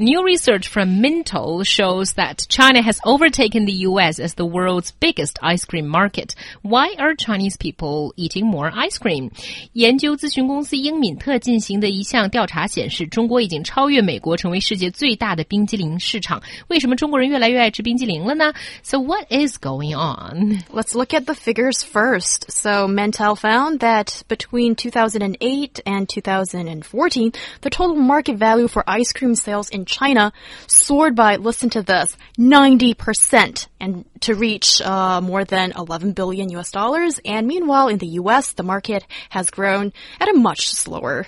New research from Minto shows that China has overtaken the US as the world's biggest ice cream market. Why are Chinese people eating more ice cream? 研究咨询公司英敏特进行的一项调查显示，中国已经超越美国，成为世界最大的冰激凌市场。为什么中国人越来越爱吃冰激凌了呢？So what is going on? Let's look at the figures first. So Mintel found that between 2008 and 2014, the total market value for ice cream sales in China soared by, listen to this, 90% and to reach uh, more than 11 billion US dollars. And meanwhile, in the US, the market has grown at a much slower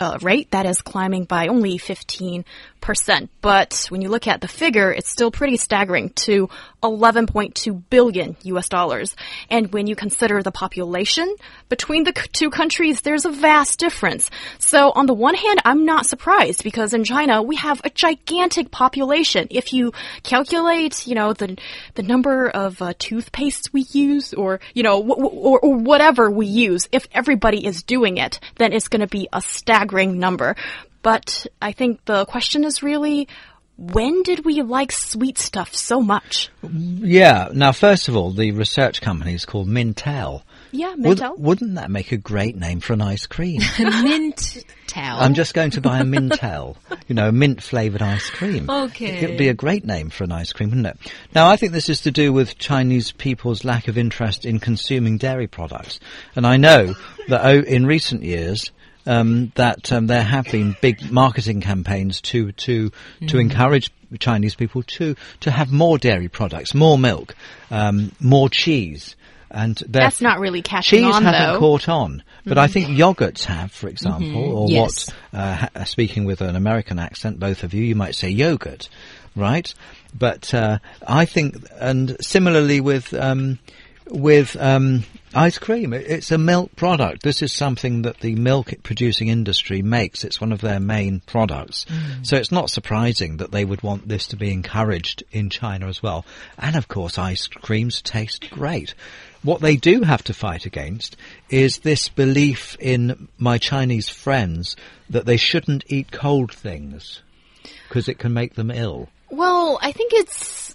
uh, rate that is climbing by only 15%. But when you look at the figure, it's still pretty staggering to 11.2 billion US dollars. And when you consider the population between the two countries, there's a vast difference. So on the one hand, I'm not surprised because in China, we have a gigantic population. If you calculate, you know, the, the number of uh, toothpaste we use or, you know, or, or whatever we use, if everybody is doing it, then it's going to be a staggering number. But I think the question is really, when did we like sweet stuff so much? Yeah. Now, first of all, the research company is called Mintel. Yeah, Mintel. Would, not that make a great name for an ice cream? Mintel. I'm just going to buy a Mintel, you know, mint flavored ice cream. Okay. It would be a great name for an ice cream, wouldn't it? Now, I think this is to do with Chinese people's lack of interest in consuming dairy products. And I know that in recent years, um, that um, there have been big marketing campaigns to to mm. to encourage Chinese people to to have more dairy products, more milk, um, more cheese. And that's not really catching cheese on. Cheese hasn't caught on, but mm. I think yogurts have, for example, mm -hmm. or yes. what. Uh, speaking with an American accent, both of you, you might say yogurt, right? But uh, I think, and similarly with um, with um, ice cream. It's a milk product. This is something that the milk producing industry makes. It's one of their main products. Mm. So it's not surprising that they would want this to be encouraged in China as well. And of course, ice creams taste great. What they do have to fight against is this belief in my Chinese friends that they shouldn't eat cold things because it can make them ill. Well, I think it's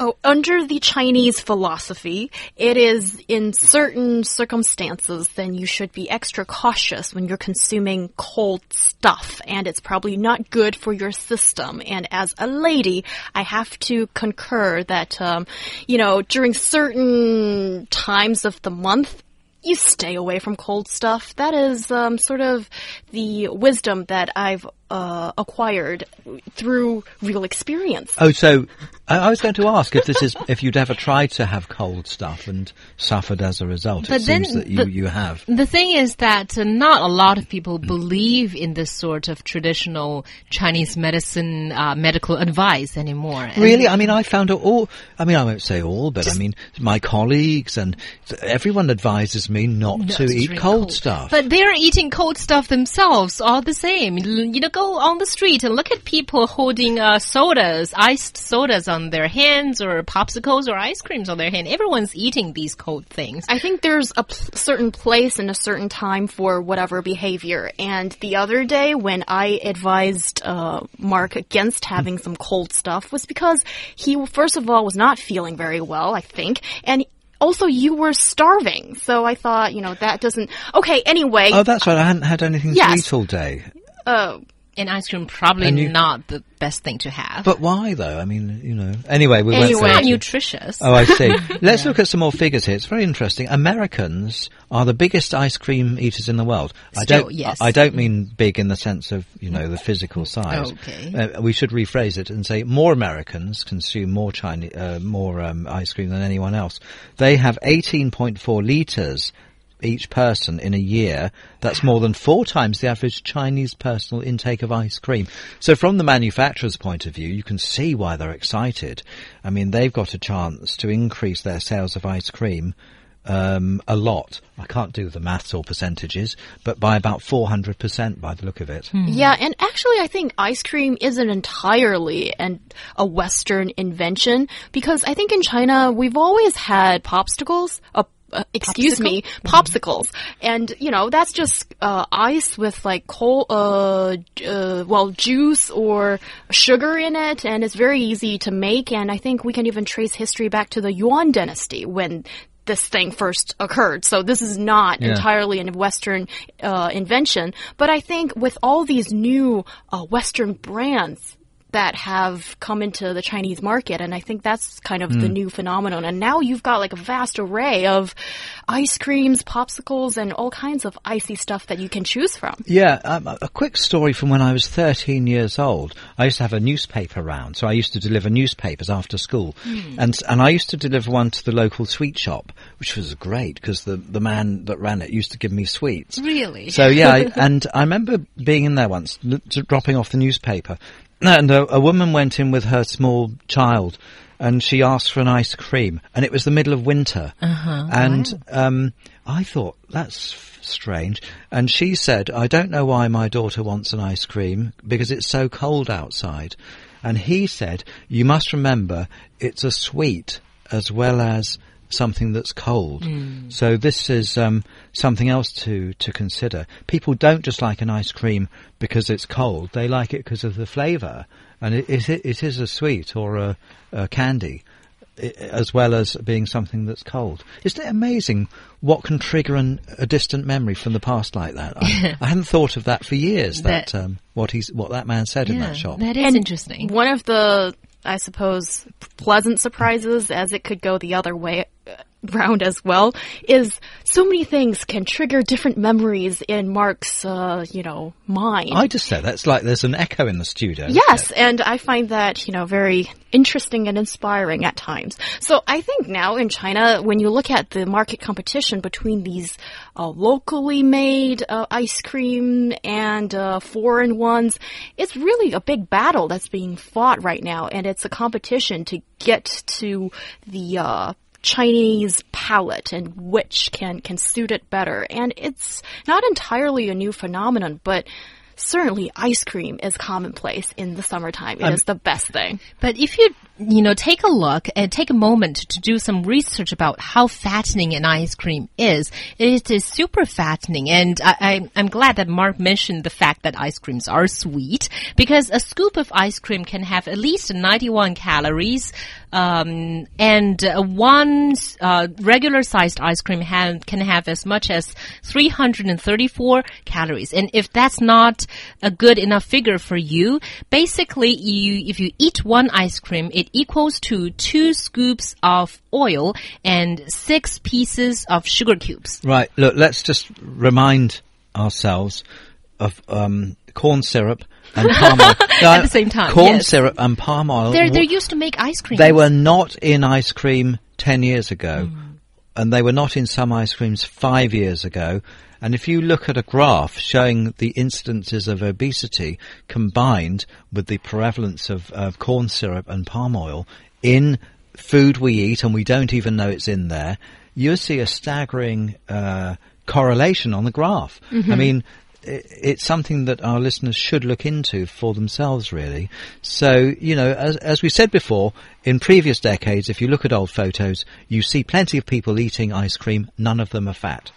Oh, under the Chinese philosophy, it is in certain circumstances, then you should be extra cautious when you're consuming cold stuff, and it's probably not good for your system. And as a lady, I have to concur that, um, you know, during certain times of the month, you stay away from cold stuff. That is um, sort of the wisdom that I've uh, acquired through real experience. Oh, so I, was going to ask if this is if you'd ever tried to have cold stuff and suffered as a result. But it then seems that you, the, you have. The thing is that uh, not a lot of people believe in this sort of traditional Chinese medicine uh, medical advice anymore. And really, I mean, I found it all. I mean, I won't say all, but I mean, my colleagues and everyone advises me not, not to eat cold, cold, stuff. But they're eating cold stuff themselves all the same. You know go on the street and look at people holding uh, sodas, iced sodas on their hands or popsicles or ice creams on their hand. Everyone's eating these cold things. I think there's a certain place and a certain time for whatever behavior. And the other day when I advised uh, Mark against having some cold stuff was because he, first of all, was not feeling very well, I think, and also you were starving. So I thought, you know, that doesn't. Okay, anyway. Oh, that's right. I hadn't had anything yes. eat all day. Oh. And ice cream probably you, not the best thing to have. But why though? I mean, you know. Anyway, we anyway, went not nutritious. Oh, I see. Let's yeah. look at some more figures here. It's very interesting. Americans are the biggest ice cream eaters in the world. Still, I don't. Yes. I don't mean big in the sense of you know the physical size. Okay. Uh, we should rephrase it and say more Americans consume more Chinese, uh, more um, ice cream than anyone else. They have 18.4 liters each person in a year. That's more than four times the average Chinese personal intake of ice cream. So from the manufacturer's point of view, you can see why they're excited. I mean, they've got a chance to increase their sales of ice cream um, a lot. I can't do the maths or percentages, but by about 400% by the look of it. Yeah, and actually, I think ice cream isn't entirely an, a Western invention because I think in China we've always had popsicles. Uh, uh, excuse me, popsicles, and you know that's just uh, ice with like coal, uh, uh, well, juice or sugar in it, and it's very easy to make. And I think we can even trace history back to the Yuan dynasty when this thing first occurred. So this is not Yeah. entirely a Western uh, invention. But I think with all these new uh, Western brands that have come into the Chinese market, and I think that's kind of the new phenomenon. And now you've got like a vast array of ice creams, popsicles, and all kinds of icy stuff that you can choose from. Yeah, um, a quick story from when I was 13 years old. I used to have a newspaper round, so I used to deliver newspapers after school, and and I used to deliver one to the local sweet shop, which was great because the the man that ran it used to give me sweets. Really? So yeah, I, and I remember being in there once, dropping off the newspaper, and a, a woman went in with her small child, and she asked for an ice cream, and it was the middle of winter, uh-huh, and um, I thought that's f- strange, and she said, "I don't know why my daughter wants an ice cream because it's so cold outside," and he said, "You must remember it's a sweet as well as." Something that's cold. So this is um, something else to, to consider. People don't just like an ice cream because it's cold. They like it because of the flavour. And it, it, it is a sweet or a, a candy i- as well as being something that's cold. Isn't it amazing what can trigger an, a distant memory from the past like that? I, I hadn't thought of that for years. That, That- um, what he's what that man said in that shop. that is And interesting. One of the, I suppose, pleasant surprises, as it could go the other way round as well, is so many things can trigger different memories in Mark's, uh, you know, mind. I just said that's like there's an echo in the studio. Yes, and I find that, you know, very interesting and inspiring at times. So I think now in China, when you look at the market competition between these uh, locally made uh, ice cream and uh, foreign ones, it's really a big battle that's being fought right now, and it's a competition to get to the uh, Chinese palate and which can can suit it better. And it's not entirely a new phenomenon, but certainly ice cream is commonplace in the summertime. It um, is the best thing. But if you, you know, take a look and take a moment to do some research about how fattening an ice cream is, it is super fattening. And I, I, I'm glad that Mark mentioned the fact that ice creams are sweet because a scoop of ice cream can have at least 91 calories. Um, and uh, one uh, regular sized ice cream ha- can have as much as 334 calories. And if that's not a good enough figure for you, basically you, if you eat one ice cream, it equals to two scoops of oil and six pieces of sugar cubes. Right. Look, let's just remind ourselves of um, corn syrup and palm oil. No, At the same time, corn yes. syrup and palm oil. They're, they're used to make ice cream. they were not in ice cream ten years ago, and they were not in some ice creams five years ago. And if you look at a graph showing the incidences of obesity combined with the prevalence of, of corn syrup and palm oil in food we eat, and we don't even know it's in there, you see a staggering uh, correlation on the graph. I mean, i- it's something that our listeners should look into for themselves, really. So, you know, as, as we said before, in previous decades, if you look at old photos, you see plenty of people eating ice cream. None of them are fat.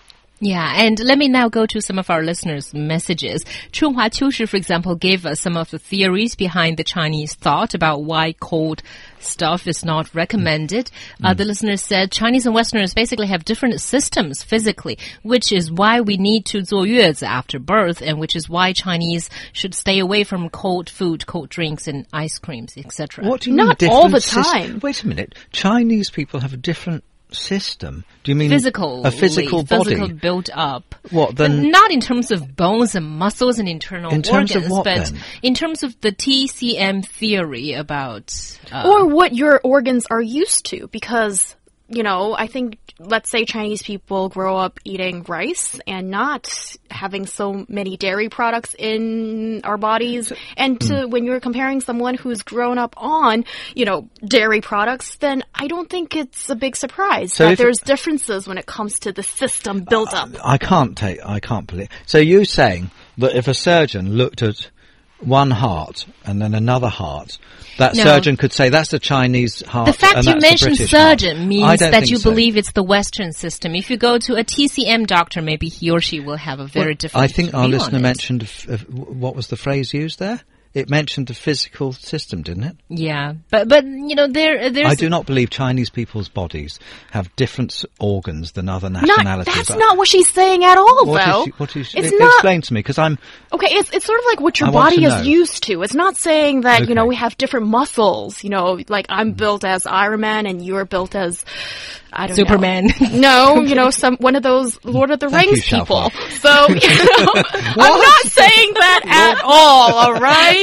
Yeah, and let me now go to some of our listeners' messages. Chunhua Chushi, for example, gave us some of the theories behind the Chinese thought about why cold stuff is not recommended. Mm. Uh, the listeners said Chinese and Westerners basically have different systems physically, which is why we need to zuo after birth, and which is why Chinese should stay away from cold food, cold drinks, and ice creams, etc. What do you not mean all the time? Wait a minute. Chinese people have different system. Do you mean physical, a physical body? physical build up. What, then- But not in terms of bones and muscles and internal In terms of organs, what, but then? in terms of the TCM theory about. Uh, or what your organs are used to because you know, I think, let's say Chinese people grow up eating rice and not having so many dairy products in our bodies. And to, hmm. when you're comparing someone who's grown up on, you know, dairy products, then I don't think it's a big surprise So that there's differences when it comes to the system built up. I can't take. I can't believe. So you're saying that if a surgeon looked at one heart and then another heart, that No. surgeon could say that's the Chinese heart. The fact and you mentioned British heart." surgeon means that you so. believe it's the Western system. If you go to a TCM doctor, maybe he or she will have a very Well, different. I think our listener mentioned what was the phrase used there? It mentioned the physical system, didn't it? Yeah, but but you know there uh, there's I do not believe Chinese people's bodies have different organs than other Not, nationalities. that's not what she's saying at all, What is though. she- what is it's e- not, explain to me because I'm Okay, it's it's sort of like what your I body is know. used to. It's not saying that you know we have different muscles. You know, like. I'm mm. built as Iron Man and you're built as I don't know Superman. know. No, you know, some one of those Lord of the Rings you, people. Xiaofao. So you know, I'm not saying that at all. All right.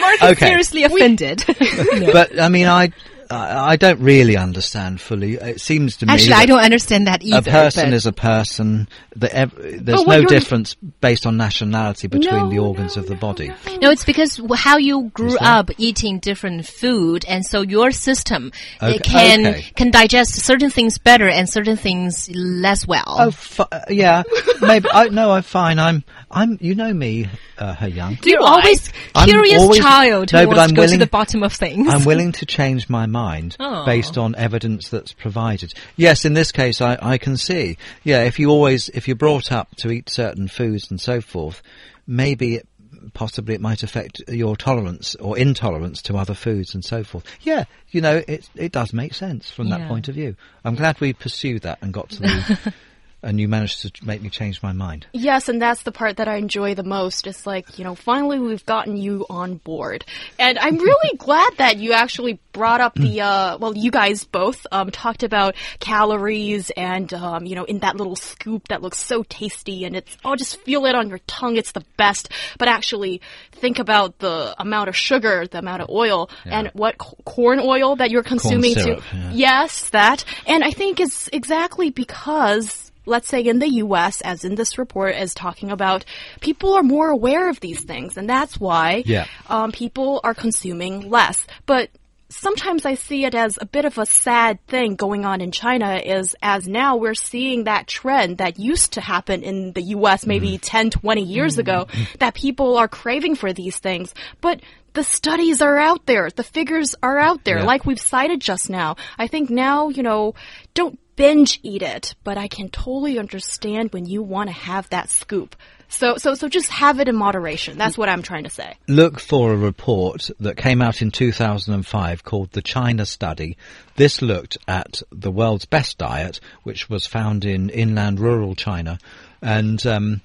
Mark is Okay. seriously offended. No. but I mean I I I don't really understand fully. It seems to me Actually, I don't understand that either. a person but- is a person. That ev- there's what no you're- difference based on nationality between No, the organs no, of the body. no. No, it's because how you grew up eating different food, and so your system Okay, can okay. can digest certain things better and certain things less well. Oh, fi- uh, yeah, maybe. I no, I'm fine. I'm, I'm. You know me, uh, He Yang. You're Do I? always I'm curious always- child who No, but wants I'm to go willing- to the bottom of things. I'm willing to change my mind Oh. based on evidence that's provided. Yes, in this case, I, I can see. Yeah, if you always, if you're brought up to eat certain foods and so forth, maybe it, possibly it might affect your tolerance or intolerance to other foods and so forth. Yeah, you know, it it does make sense from that Yeah. point of view. I'm glad we pursued that and got to the, and you managed to make me change my mind. Yes, and that's the part that I enjoy the most. It's like, you know, finally we've gotten you on board. And I'm really glad that you actually brought up the, uh, well, you guys both, um, talked about calories and, um, you know, in that little scoop that looks so tasty and it's, oh, just feel it on your tongue. It's the best. But actually think about the amount of sugar, the amount of oil and what c- corn oil that you're consuming syrup, too. yeah. Yes, that. And I think it's exactly because let's say in the US, as in this report is talking about, people are more aware of these things, and that's why Yeah. um, people are consuming less. But sometimes I see it as a bit of a sad thing going on in China is as now we're seeing that trend that used to happen in the US maybe 10, 20 years ago, that people are craving for these things. But the studies are out there. The figures are out there, Yeah. like we've cited just now. I think now, you know, don't binge eat it, but I can totally understand when you want to have that scoop. So, so, so just have it in moderation. That's what I'm trying to say. look for a report that came out in 2005 called the China Study. This looked at the world's best diet, which was found in inland rural China, and um,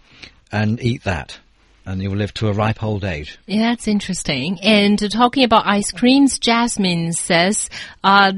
and eat that, and you'll live to a ripe old age. Yeah, that's interesting. And uh, talking about ice creams, Jasmine says, uh,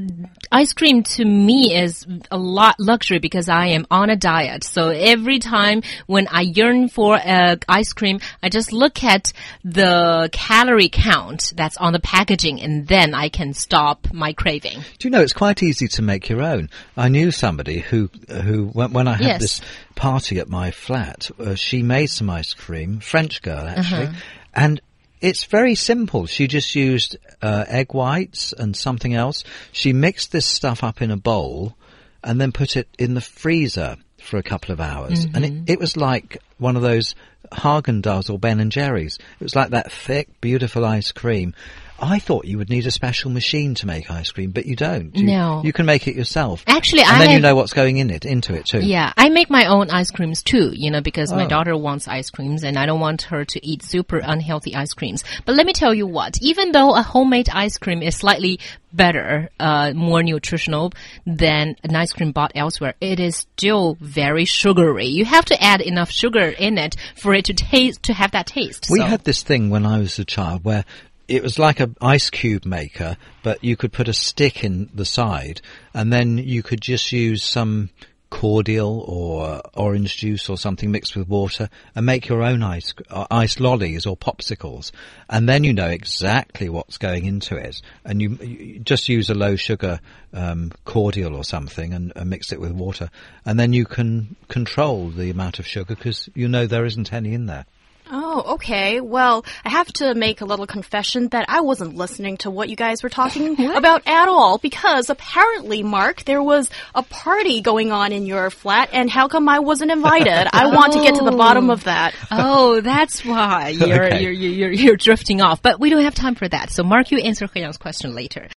ice cream to me is a lot luxury because I am on a diet. So every time when I yearn for uh, ice cream, I just look at the calorie count that's on the packaging and then I can stop my craving. Do you know it's quite easy to make your own? I knew somebody who who when, when I had Yes. this party at my flat, uh, she made some ice cream, French girl actually, Uh-huh. and it's very simple. She just used uh, egg whites and something else. She mixed this stuff up in a bowl and then put it in the freezer for a couple of hours, and Mm-hmm. it, it was like one of those Haagen Dazs or Ben and Jerry's. It was like that thick, beautiful ice cream. I thought you would need a special machine to make ice cream, but you don't. You, No. you can make it yourself. Actually, and I then you know what's going in it, into it too. Yeah, I make my own ice creams too, you know, because my Oh. daughter wants ice creams and I don't want her to eat super unhealthy ice creams. But let me tell you what, even though a homemade ice cream is slightly better, uh, more nutritional than an ice cream bought elsewhere, it is still very sugary. You have to add enough sugar in it for it to taste, to have that taste. We so. had this thing when I was a child where it was like an ice cube maker, but you could put a stick in the side, and then you could just use some cordial or orange juice or something mixed with water and make your own ice, uh, ice lollies or popsicles. And then you know exactly what's going into it. And you, you just use a low sugar um, cordial or something and, and mix it with water. And then you can control the amount of sugar because you know there isn't any in there. Oh, okay. Well, I have to make a little confession that I wasn't listening to what you guys were talking about at all because apparently, Mark, there was a party going on in your flat and how come I wasn't invited? I want to get to the oh. bottom of that. Oh, that's why you're, Okay. you're, you're, you're, you're drifting off. But we don't have time for that. So Mark, you answer He Yang's question later.